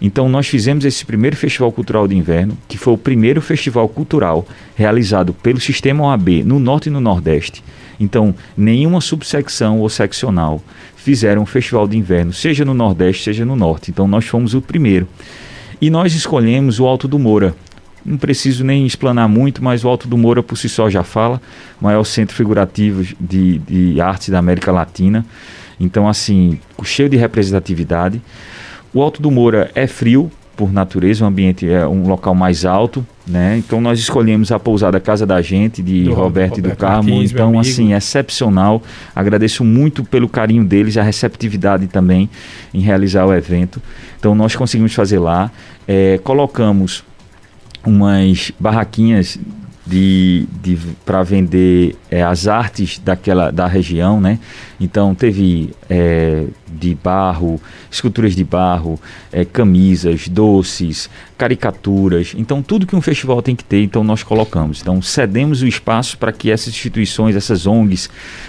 S4: Então nós fizemos esse primeiro Festival Cultural de Inverno, que foi o primeiro festival cultural realizado pelo Sistema OAB no Norte e no Nordeste, Então, nenhuma subsecção ou seccional fizeram um festival de inverno, seja no Nordeste, seja no Norte. Então, nós fomos o primeiro. E nós escolhemos o Alto do Moura. Não preciso nem explanar muito, mas o Alto do Moura por si só já fala. Maior centro figurativo de, de arte da América Latina. Então, assim, cheio de representatividade. O Alto do Moura é frio, por natureza, o ambiente é um local mais alto, né? Então nós escolhemos a pousada Casa da Gente de do Roberto, e do Carmo, Martins, então assim, excepcional. Agradeço muito pelo carinho deles, a receptividade também em realizar o evento. Então nós conseguimos fazer lá, é, colocamos umas barraquinhas de, de para vender é, as artes daquela da região, né? Então teve é, de barro, esculturas de barro, é, camisas, doces, caricaturas. Então tudo que um festival tem que ter, então nós colocamos. Então cedemos o espaço para que essas instituições, essas ONGs,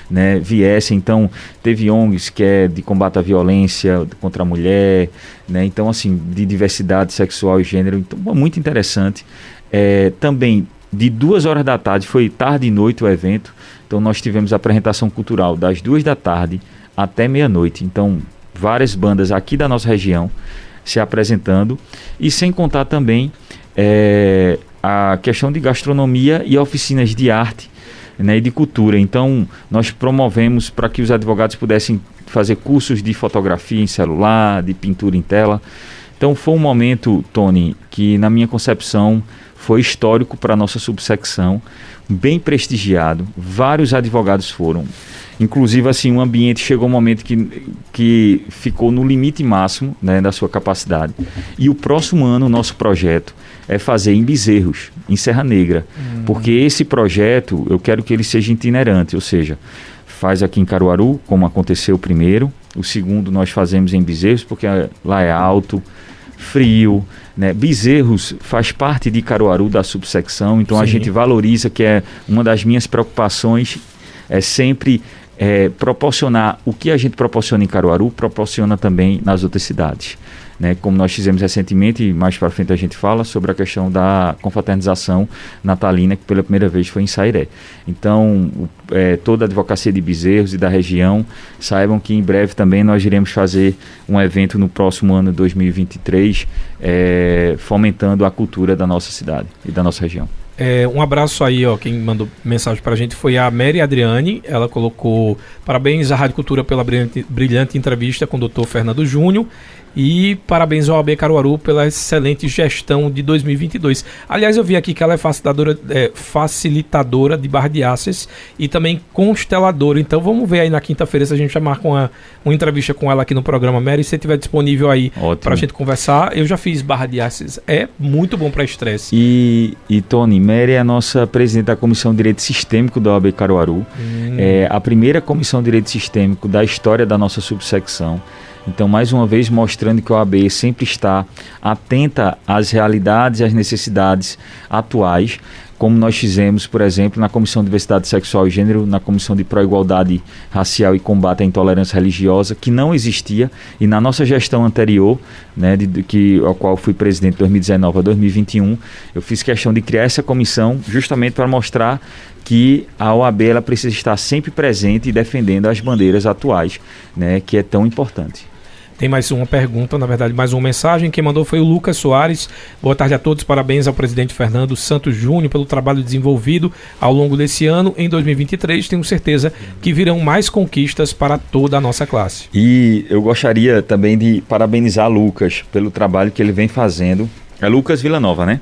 S4: né, viessem. Então teve ONGs que é de combate à violência contra a mulher, né? Então assim de diversidade sexual e gênero. Então muito interessante. É, também de duas horas da tarde, foi tarde e noite o evento. Então nós tivemos apresentação cultural das duas da tarde até meia-noite. Então, várias bandas aqui da nossa região se apresentando. E sem contar também é, a questão de gastronomia e oficinas de arte né, e de cultura. Então, nós promovemos para que os advogados pudessem fazer cursos de fotografia em celular, de pintura em tela. Então, foi um momento, Tony, que na minha concepção foi histórico para a nossa subsecção, bem prestigiado, vários advogados foram. Inclusive, assim, o ambiente chegou um momento que, que ficou no limite máximo né, da sua capacidade. E o próximo ano, o nosso projeto é fazer em Bezerros, em Serra Negra. Hum. Porque esse projeto, eu quero que ele seja itinerante, ou seja, faz aqui em Caruaru, como aconteceu o primeiro. O segundo nós fazemos em Bezerros, porque lá é alto, frio, né? Bezerros faz parte de Caruaru da subsecção, então Sim. a gente valoriza que é uma das minhas preocupações é sempre é, proporcionar o que a gente proporciona em Caruaru, proporciona também nas outras cidades né, como nós fizemos recentemente, e mais para frente a gente fala sobre a questão da confraternização natalina, que pela primeira vez foi em Sairé. Então, é, toda a advocacia de Bezerros e da região saibam que em breve também nós iremos fazer um evento no próximo ano 2023, é, fomentando a cultura da nossa cidade e da nossa região.
S1: É, um abraço aí, ó. Quem mandou mensagem pra gente foi a Mary Adriane. Ela colocou parabéns à Rádio Cultura pela brilhante, brilhante entrevista com o Dr. Fernando Júnior. E parabéns ao AB Caruaru pela excelente gestão de 2022. Aliás, eu vi aqui que ela é facilitadora, é, facilitadora de barra de access e também consteladora. Então vamos ver aí na quinta-feira se a gente já marca uma, uma entrevista com ela aqui no programa Mary. Se estiver disponível aí para a gente conversar. Eu já fiz barra de access. É muito bom para estresse.
S4: E, e Tony, Mary é a nossa presidente da Comissão de Direito Sistêmico da OAB Caruaru. Hum. É a primeira comissão de direito sistêmico da história da nossa subsecção. Então, mais uma vez, mostrando que a OAB sempre está atenta às realidades e às necessidades atuais, como nós fizemos, por exemplo, na Comissão de Diversidade Sexual e Gênero, na Comissão de Pró-Igualdade Racial e Combate à Intolerância Religiosa, que não existia, e na nossa gestão anterior, né, de, que, ao qual fui presidente de 2019 a 2021, eu fiz questão de criar essa comissão justamente para mostrar que a OAB ela precisa estar sempre presente e defendendo as bandeiras atuais, né, que é tão importante.
S1: Tem mais uma pergunta, na verdade, mais uma mensagem. Quem mandou foi o Lucas Soares. Boa tarde a todos. Parabéns ao presidente Fernando Santos Júnior pelo trabalho desenvolvido ao longo desse ano. Em 2023, tenho certeza que virão mais conquistas para toda a nossa classe.
S4: E eu gostaria também de parabenizar Lucas pelo trabalho que ele vem fazendo. É Lucas Villanova, né?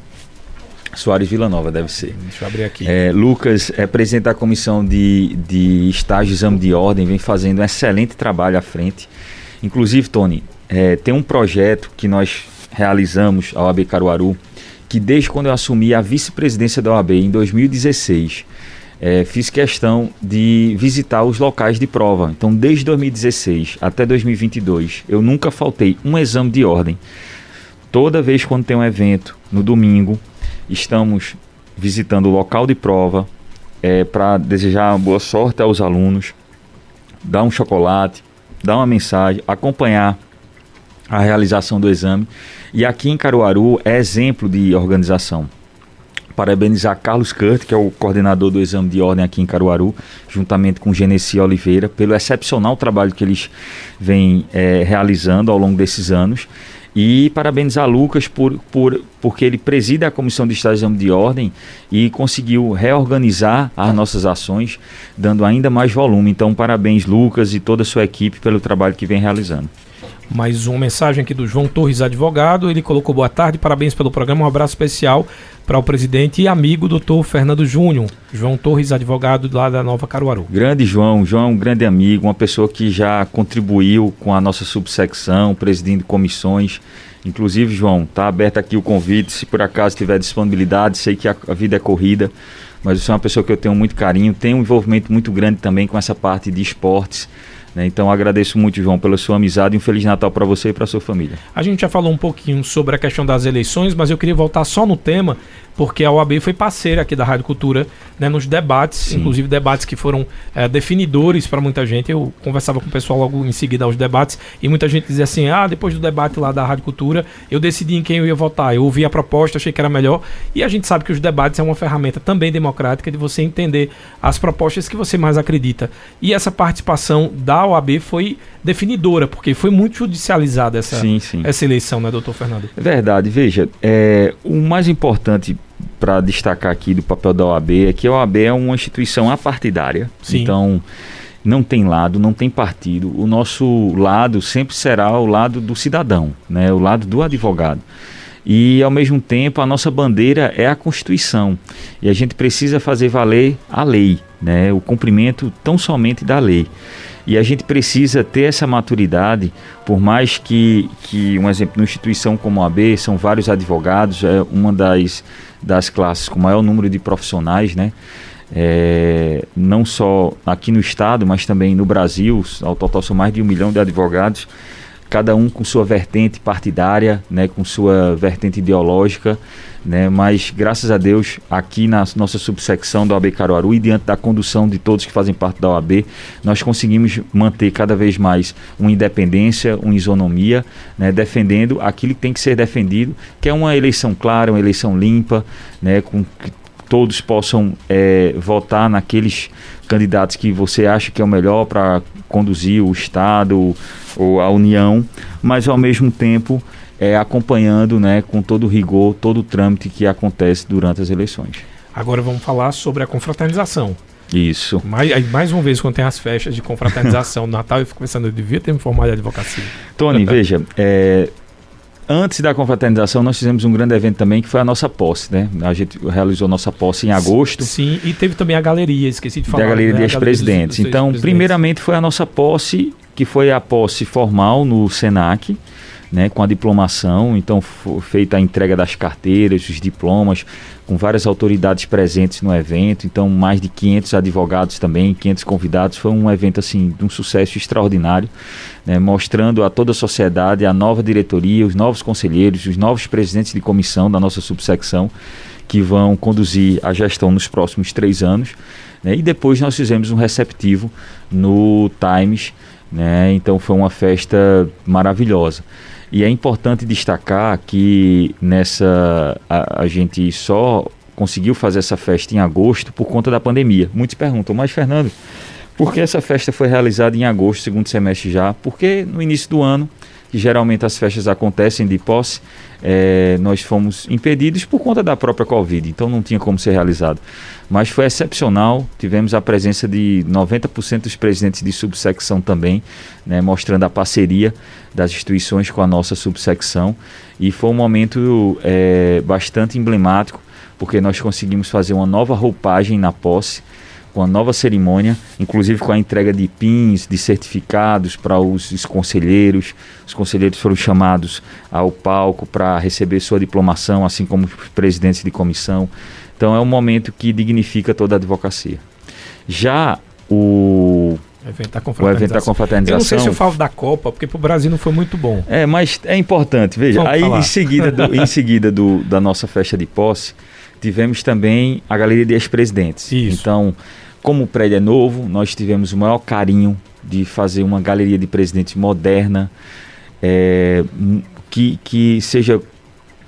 S4: Soares Villanova deve ser.
S1: Deixa eu abrir aqui.
S4: É, Lucas é presidente da comissão de, de estágio e exame de ordem, vem fazendo um excelente trabalho à frente. Inclusive, Tony, é, tem um projeto que nós realizamos, a OAB Caruaru, que desde quando eu assumi a vice-presidência da OAB em 2016, é, fiz questão de visitar os locais de prova. Então, desde 2016 até 2022, eu nunca faltei um exame de ordem. Toda vez quando tem um evento, no domingo, estamos visitando o local de prova é, para desejar boa sorte aos alunos, dar um chocolate, dar uma mensagem, acompanhar a realização do exame. E aqui em Caruaru é exemplo de organização. parabenizar Carlos Kurt, que é o coordenador do exame de ordem aqui em Caruaru, juntamente com Genesi Oliveira, pelo excepcional trabalho que eles vêm é, realizando ao longo desses anos. E parabenizar Lucas por, por, porque ele preside a Comissão de Estado de Ordem e conseguiu reorganizar as nossas ações, dando ainda mais volume. Então, parabéns, Lucas, e toda a sua equipe pelo trabalho que vem realizando.
S1: Mais uma mensagem aqui do João Torres, advogado. Ele colocou boa tarde, parabéns pelo programa. Um abraço especial para o presidente e amigo doutor Fernando Júnior. João Torres, advogado lá da Nova Caruaru.
S4: Grande João, João é um grande amigo, uma pessoa que já contribuiu com a nossa subsecção, presidindo comissões. Inclusive, João, está aberto aqui o convite, se por acaso tiver disponibilidade, sei que a, a vida é corrida, mas você é uma pessoa que eu tenho muito carinho, tem um envolvimento muito grande também com essa parte de esportes. Né? Então agradeço muito, João, pela sua amizade e um Feliz Natal para você e para sua família.
S1: A gente já falou um pouquinho sobre a questão das eleições, mas eu queria voltar só no tema porque a OAB foi parceira aqui da Rádio Cultura né, nos debates, Sim. inclusive debates que foram é, definidores para muita gente. Eu conversava com o pessoal logo em seguida aos debates e muita gente dizia assim: ah, depois do debate lá da Rádio Cultura, eu decidi em quem eu ia votar. Eu ouvi a proposta, achei que era melhor. E a gente sabe que os debates é uma ferramenta também democrática de você entender as propostas que você mais acredita. E essa participação da OAB foi definidora, porque foi muito judicializada essa, sim, sim. essa eleição, né, doutor Fernando?
S4: É verdade. Veja, é, o mais importante para destacar aqui do papel da OAB é que a OAB é uma instituição apartidária. Sim. Então, não tem lado, não tem partido. O nosso lado sempre será o lado do cidadão, né? o lado do advogado. E, ao mesmo tempo, a nossa bandeira é a Constituição. E a gente precisa fazer valer a lei, né? o cumprimento tão somente da lei. E a gente precisa ter essa maturidade, por mais que, que um exemplo, numa instituição como a AB, são vários advogados, é uma das das classes com maior número de profissionais, né? É, não só aqui no estado, mas também no Brasil, ao total são mais de um milhão de advogados, cada um com sua vertente partidária, né, com sua vertente ideológica, né, mas graças a Deus aqui na nossa subsecção da OAB Caruaru e diante da condução de todos que fazem parte da OAB, nós conseguimos manter cada vez mais uma independência, uma isonomia, né, defendendo aquilo que tem que ser defendido, que é uma eleição clara, uma eleição limpa, né, com que todos possam é, votar naqueles candidatos que você acha que é o melhor para conduzir o Estado ou a União, mas ao mesmo tempo é, acompanhando né, com todo o rigor, todo o trâmite que acontece durante as eleições.
S1: Agora vamos falar sobre a confraternização.
S4: Isso.
S1: Mais, mais uma vez, quando tem as festas de confraternização no Natal, eu fico pensando, eu devia ter me formado de advocacia.
S4: Tony, veja, é, antes da confraternização, nós fizemos um grande evento também, que foi a nossa posse, né? A gente realizou nossa posse em agosto.
S1: Sim, e teve também a galeria, esqueci de falar.
S4: Da galeria né? de ex-presidentes. Então, primeiramente foi a nossa posse, que foi a posse formal no SENAC, né, com a diplomação, então foi feita a entrega das carteiras, os diplomas, com várias autoridades presentes no evento, então mais de 500 advogados também, 500 convidados, foi um evento assim de um sucesso extraordinário, né, mostrando a toda a sociedade a nova diretoria, os novos conselheiros, os novos presidentes de comissão da nossa subsecção que vão conduzir a gestão nos próximos três anos, né, e depois nós fizemos um receptivo no Times, né, então foi uma festa maravilhosa. E é importante destacar que nessa a, a, gente só conseguiu fazer essa festa em agosto por conta da pandemia. Muitos perguntam, mas Fernando, por que essa festa foi realizada em agosto, segundo semestre já? Porque no início do ano que geralmente as festas acontecem de posse, é, nós fomos impedidos por conta da própria Covid, então não tinha como ser realizado. Mas foi excepcional, tivemos a presença de 90% dos presidentes de subsecção também, né, mostrando a parceria das instituições com a nossa subsecção, e foi um momento é, bastante emblemático, porque nós conseguimos fazer uma nova roupagem na posse, com a nova cerimônia, inclusive com a entrega de pins, de certificados para os, os conselheiros. Os conselheiros foram chamados ao palco para receber sua diplomação, assim como os presidentes de comissão. Então é um momento que dignifica toda a advocacia. Já o
S1: evento da confraternização. Eu não sei se eu falo da Copa, porque para o Brasil não foi muito bom.
S4: É, mas é importante. Veja, Vamos aí falar. em seguida, do, em seguida do, da nossa festa de posse, tivemos também a Galeria de Ex-Presidentes. Então, como o prédio é novo, nós tivemos o maior carinho de fazer uma galeria de presidentes moderna, é, que, que seja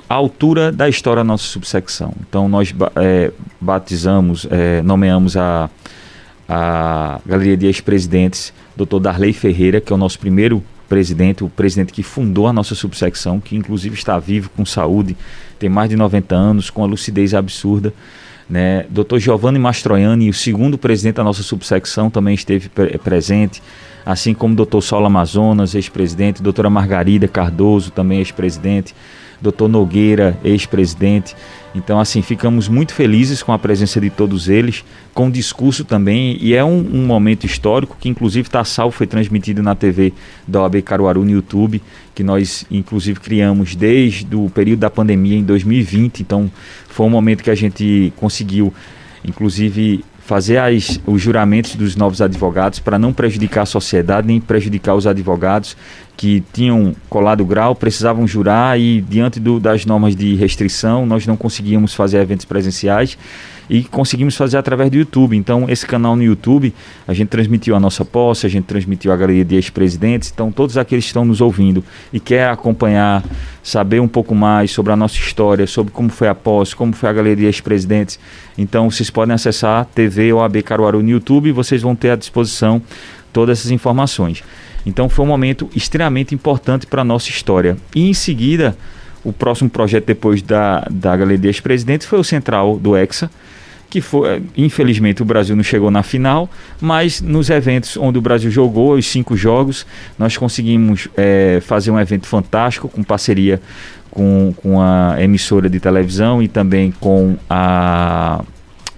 S4: a altura da história da nossa subsecção. Então, nós é, batizamos, é, nomeamos a, a Galeria de Ex-Presidentes, Dr. Darley Ferreira, que é o nosso primeiro presidente, o presidente que fundou a nossa subsecção, que inclusive está vivo, com saúde, tem mais de 90 anos, com a lucidez absurda. Né? Dr. Giovanni Mastroianni, o segundo presidente da nossa subsecção, também esteve pre presente, assim como Dr. Sol Amazonas, ex-presidente, doutora Margarida Cardoso, também ex-presidente, Dr. Nogueira, ex-presidente. Então, assim, ficamos muito felizes com a presença de todos eles, com o discurso também, e é um, um momento histórico que, inclusive, está salvo, foi transmitido na TV da OAB Caruaru no YouTube, que nós, inclusive, criamos desde o período da pandemia em 2020. Então, foi um momento que a gente conseguiu, inclusive, fazer as, os juramentos dos novos advogados para não prejudicar a sociedade nem prejudicar os advogados que tinham colado grau, precisavam jurar e diante do, das normas de restrição nós não conseguíamos fazer eventos presenciais e conseguimos fazer através do YouTube. Então, esse canal no YouTube, a gente transmitiu a nossa posse, a gente transmitiu a galeria de ex-presidentes. Então, todos aqueles que estão nos ouvindo e quer acompanhar, saber um pouco mais sobre a nossa história, sobre como foi a posse, como foi a galeria de ex-presidentes, então vocês podem acessar TV OAB Caruaru no YouTube e vocês vão ter à disposição todas essas informações. Então, foi um momento extremamente importante para a nossa história. E em seguida, o próximo projeto depois da, da Galeria de Ex-Presidentes foi o Central do Hexa, que foi, infelizmente o Brasil não chegou na final, mas nos eventos onde o Brasil jogou, os cinco jogos, nós conseguimos é, fazer um evento fantástico com parceria com, com a emissora de televisão e também com a,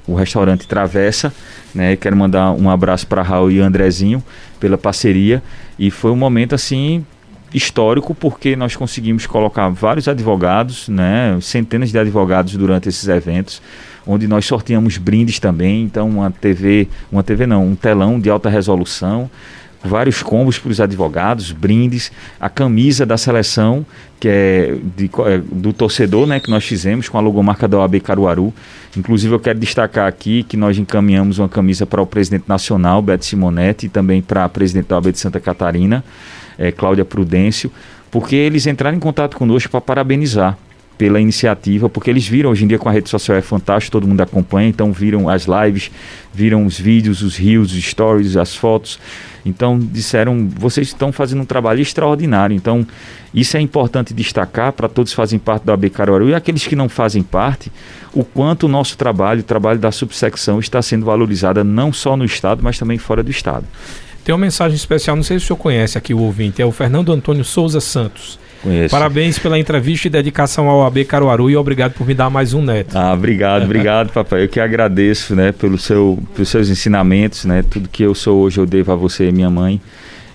S4: o restaurante Travessa. Né? Quero mandar um abraço para Raul e Andrezinho pela parceria e foi um momento assim histórico porque nós conseguimos colocar vários advogados, né, centenas de advogados durante esses eventos onde nós sorteamos brindes também. Então, uma TV, uma TV não, um telão de alta resolução, vários combos para os advogados, brindes, a camisa da seleção, que é de, é, do torcedor, né, que nós fizemos com a logomarca da OAB Caruaru. Inclusive, eu quero destacar aqui que nós encaminhamos uma camisa para o presidente nacional, Beto Simonetti, e também para a presidente da OAB de Santa Catarina, é, Cláudia Prudêncio, porque eles entraram em contato conosco para parabenizar pela iniciativa, porque eles viram hoje em dia com a rede social é fantástico, todo mundo acompanha, então viram as lives, viram os vídeos, os rios, os stories, as fotos. Então disseram, vocês estão fazendo um trabalho extraordinário. Então isso é importante destacar para todos que fazem parte da AB Caruaru e aqueles que não fazem parte, o quanto o nosso trabalho, o trabalho da subsecção está sendo valorizado não só no estado, mas também fora do estado.
S1: Tem uma mensagem especial, não sei se o senhor conhece aqui o ouvinte, é o Fernando Antônio Souza Santos.
S4: Conheço.
S1: Parabéns pela entrevista e dedicação ao AB Caruaru e obrigado por me dar mais um neto.
S4: Ah, obrigado, obrigado, papai. Eu que agradeço, né, pelo seu, pelos seus ensinamentos, né, tudo que eu sou hoje eu devo a você e minha mãe.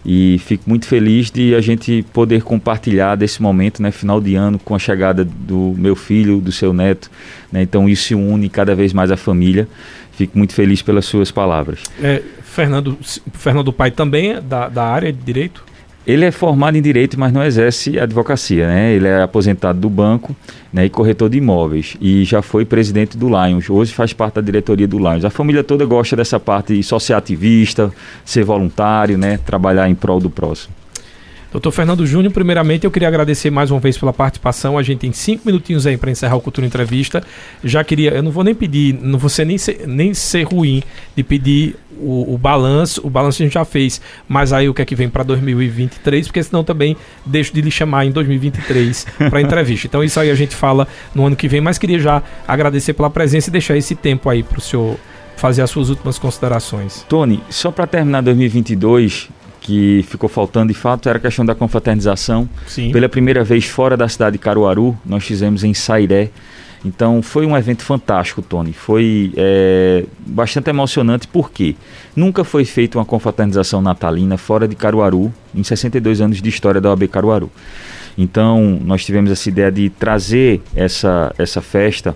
S4: E fico muito feliz de a gente poder compartilhar desse momento, né, final de ano, com a chegada do meu filho, do seu neto. Né, então isso une cada vez mais a família. Fico muito feliz pelas suas palavras.
S1: É, Fernando, Fernando Pai também é da, da área de direito?
S4: Ele é formado em direito, mas não exerce advocacia, né? Ele é aposentado do banco né, e corretor de imóveis e já foi presidente do Lions. Hoje faz parte da diretoria do Lions. A família toda gosta dessa parte sociativista, ser voluntário, né? Trabalhar em prol do próximo.
S1: Doutor Fernando Júnior, primeiramente eu queria agradecer mais uma vez pela participação. A gente tem cinco minutinhos aí para encerrar o Cultura Entrevista. Já queria, eu não vou nem pedir, não vou ser nem ser, nem ser ruim de pedir o, o balanço. O balanço a gente já fez, mas aí o que é que vem para 2023, porque senão também deixo de lhe chamar em 2023 para entrevista. Então isso aí a gente fala no ano que vem, mas queria já agradecer pela presença e deixar esse tempo aí para o senhor fazer as suas últimas considerações.
S4: Tony, só para terminar 2022, que ficou faltando de fato era a questão da confraternização.
S1: Sim.
S4: Pela primeira vez fora da cidade de Caruaru, nós fizemos em Sairé. Então foi um evento fantástico, Tony. Foi é, bastante emocionante porque nunca foi feita uma confraternização natalina fora de Caruaru em 62 anos de história da OAB Caruaru. Então nós tivemos essa ideia de trazer essa, essa festa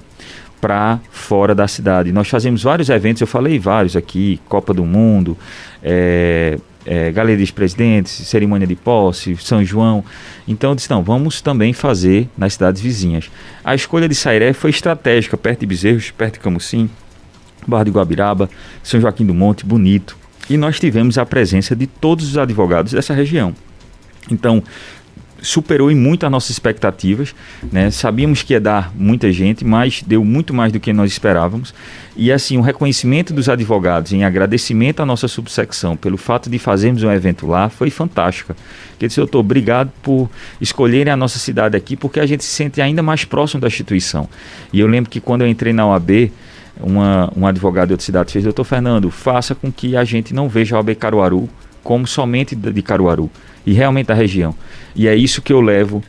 S4: para fora da cidade. Nós fazemos vários eventos, eu falei vários aqui, Copa do Mundo, é, é, Galeria dos Presidentes, cerimônia de posse, São João. Então eu disse, não, vamos também fazer nas cidades vizinhas. A escolha de Sairé foi estratégica, perto de Bezerros, perto de Camusim, Barra de Guabiraba, São Joaquim do Monte, Bonito. E nós tivemos a presença de todos os advogados dessa região. Então, superou em muito as nossas expectativas. Né? Sabíamos que ia dar muita gente, mas deu muito mais do que nós esperávamos. E assim, o reconhecimento dos advogados em agradecimento à nossa subsecção pelo fato de fazermos um evento lá foi fantástico. Quer dizer, doutor, obrigado por escolherem a nossa cidade aqui, porque a gente se sente ainda mais próximo da instituição. E eu lembro que quando eu entrei na OAB, uma, um advogado de outra cidade fez, doutor Fernando, faça com que a gente não veja a OAB Caruaru como somente de Caruaru e realmente da região. E é isso que eu levo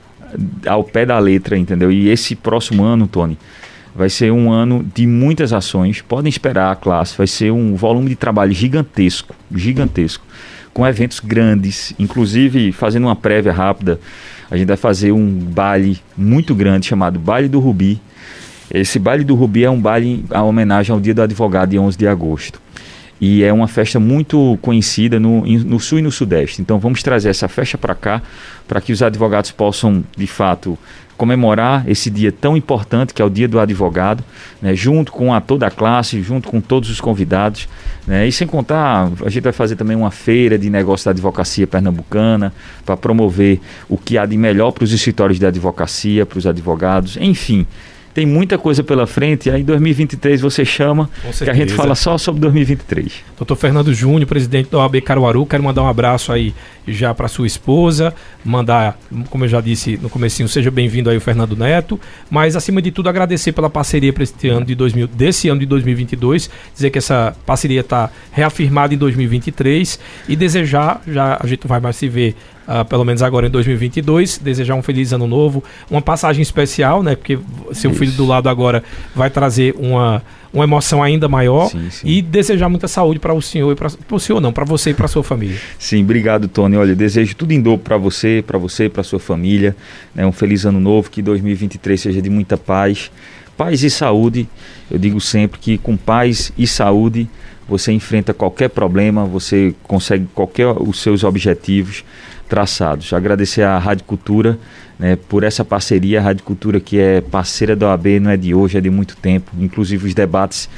S4: ao pé da letra, entendeu? E esse próximo ano, Tony, vai ser um ano de muitas ações. Podem esperar a classe, vai ser um volume de trabalho gigantesco, gigantesco, com eventos grandes, inclusive fazendo uma prévia rápida, a gente vai fazer um baile muito grande chamado Baile do Rubi. Esse baile do Rubi é um baile a homenagem ao Dia do Advogado, de 11 de agosto e é uma festa muito conhecida no, no sul e no sudeste. Então vamos trazer essa festa para cá, para que os advogados possam, de fato, comemorar esse dia tão importante que é o Dia do Advogado, né, junto com a toda a classe, junto com todos os convidados. Né, e sem contar, a gente vai fazer também uma feira de negócio da advocacia pernambucana para promover o que há de melhor para os escritórios de advocacia, para os advogados, enfim tem muita coisa pela frente, e aí 2023 você chama, que a gente fala só sobre 2023.
S1: Doutor Fernando Júnior, presidente da OAB Caruaru, quero mandar um abraço aí já para sua esposa, mandar, como eu já disse no comecinho, seja bem-vindo aí o Fernando Neto, mas acima de tudo agradecer pela parceria para este ano de 2000, desse ano de 2022, dizer que essa parceria está reafirmada em 2023 e desejar, já a gente não vai mais se ver uh, pelo menos agora em 2022. Desejar um feliz ano novo, uma passagem especial, né? Porque seu Isso. filho do lado agora vai trazer uma, uma emoção ainda maior sim, sim. e desejar muita saúde para o senhor e para o senhor não, para você e para sua família.
S4: Sim, obrigado, Tony. Olha, desejo tudo em dobro para você, para você, para sua família. Né? Um feliz ano novo, que 2023 seja de muita paz, paz e saúde. Eu digo sempre que com paz e saúde você enfrenta qualquer problema, você consegue qualquer os seus objetivos traçados. Agradecer à Rádio Cultura né, por essa parceria, a Rádio Cultura que é parceira da OAB, não é de hoje, é de muito tempo. Inclusive os debates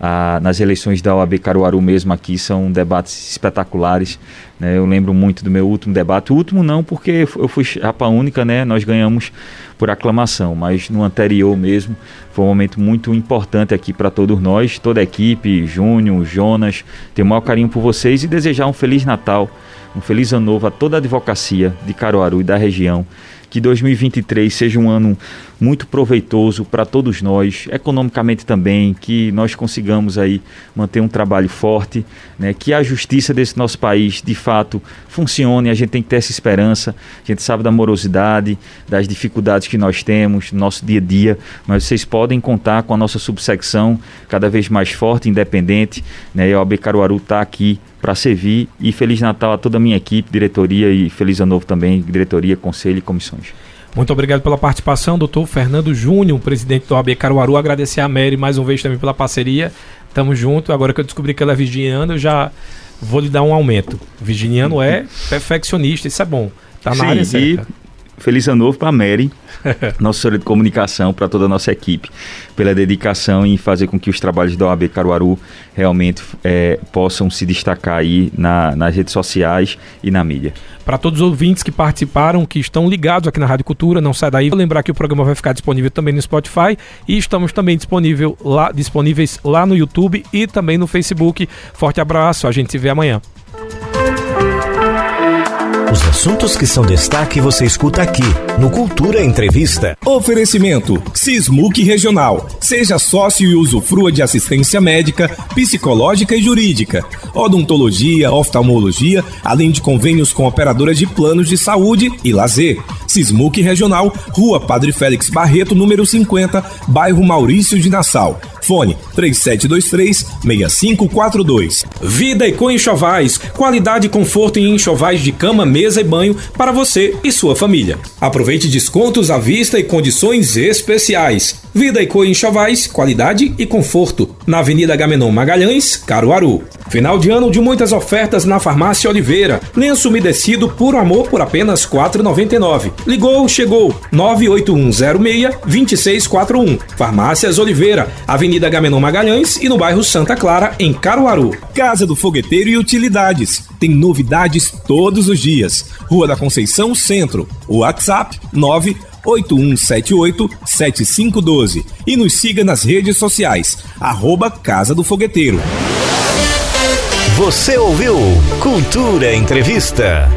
S4: ah, nas eleições da OAB Caruaru mesmo aqui são debates espetaculares. Né? Eu lembro muito do meu último debate. O último não, porque eu fui chapa única, né? nós ganhamos por aclamação, mas no anterior mesmo foi um momento muito importante aqui para todos nós, toda a equipe, Júnior, Jonas. Tenho o maior carinho por vocês e desejar um Feliz Natal um feliz ano novo a toda a advocacia de Caruaru e da região. Que 2023 seja um ano muito proveitoso para todos nós, economicamente também, que nós consigamos aí manter um trabalho forte, né, que a justiça desse nosso país de fato funcione, a gente tem que ter essa esperança, a gente sabe da morosidade, das dificuldades que nós temos no nosso dia a dia, mas vocês podem contar com a nossa subsecção cada vez mais forte, independente, né, e a OAB Caruaru está aqui para servir e Feliz Natal a toda a minha equipe, diretoria e Feliz Ano Novo também, diretoria, conselho e comissões.
S1: Muito obrigado pela participação, doutor Fernando Júnior, presidente do AB Caruaru. Agradecer a Mary mais uma vez também pela parceria. Tamo junto. Agora que eu descobri que ela é virginiana, eu já vou lhe dar um aumento. Virginiano é perfeccionista, isso é bom. Tá na Sim, área certa.
S4: Feliz ano novo para a Mary, nossa assessora de comunicação, para toda a nossa equipe, pela dedicação em fazer com que os trabalhos da OAB Caruaru realmente é, possam se destacar aí na, nas redes sociais e na mídia.
S1: Para todos os ouvintes que participaram, que estão ligados aqui na Rádio Cultura, não sai daí. Vou lembrar que o programa vai ficar disponível também no Spotify e estamos também disponível lá, disponíveis lá no YouTube e também no Facebook. Forte abraço, a gente se vê amanhã.
S3: Os assuntos que são destaque você escuta aqui no Cultura Entrevista.
S2: Oferecimento Sismuc Regional. Seja sócio e usufrua de assistência médica, psicológica e jurídica, odontologia, oftalmologia, além de convênios com operadoras de planos de saúde e lazer. Sismuc Regional, Rua Padre Félix Barreto, número 50, bairro Maurício de Nassau. Fone 3723-6542.
S1: Vida e com enxovais. Qualidade e conforto em enxovais de cama, mesa e banho para você e sua família. Aproveite descontos à vista e condições especiais. Vida e Co enxovais, qualidade e conforto. Na Avenida Gamenon Magalhães, Caruaru.
S2: Final de ano de muitas ofertas na Farmácia Oliveira. Lenço umedecido por amor por apenas R$ 4,99. Ligou, chegou. 98106-2641. Farmácias Oliveira, Avenida Gamenon Magalhães e no bairro Santa Clara, em Caruaru. Casa do Fogueteiro e Utilidades. Tem novidades todos os dias. Rua da Conceição Centro. WhatsApp 9 8178-7512 e nos siga nas redes sociais, arroba Casa do Fogueteiro.
S3: Você ouviu Cultura Entrevista.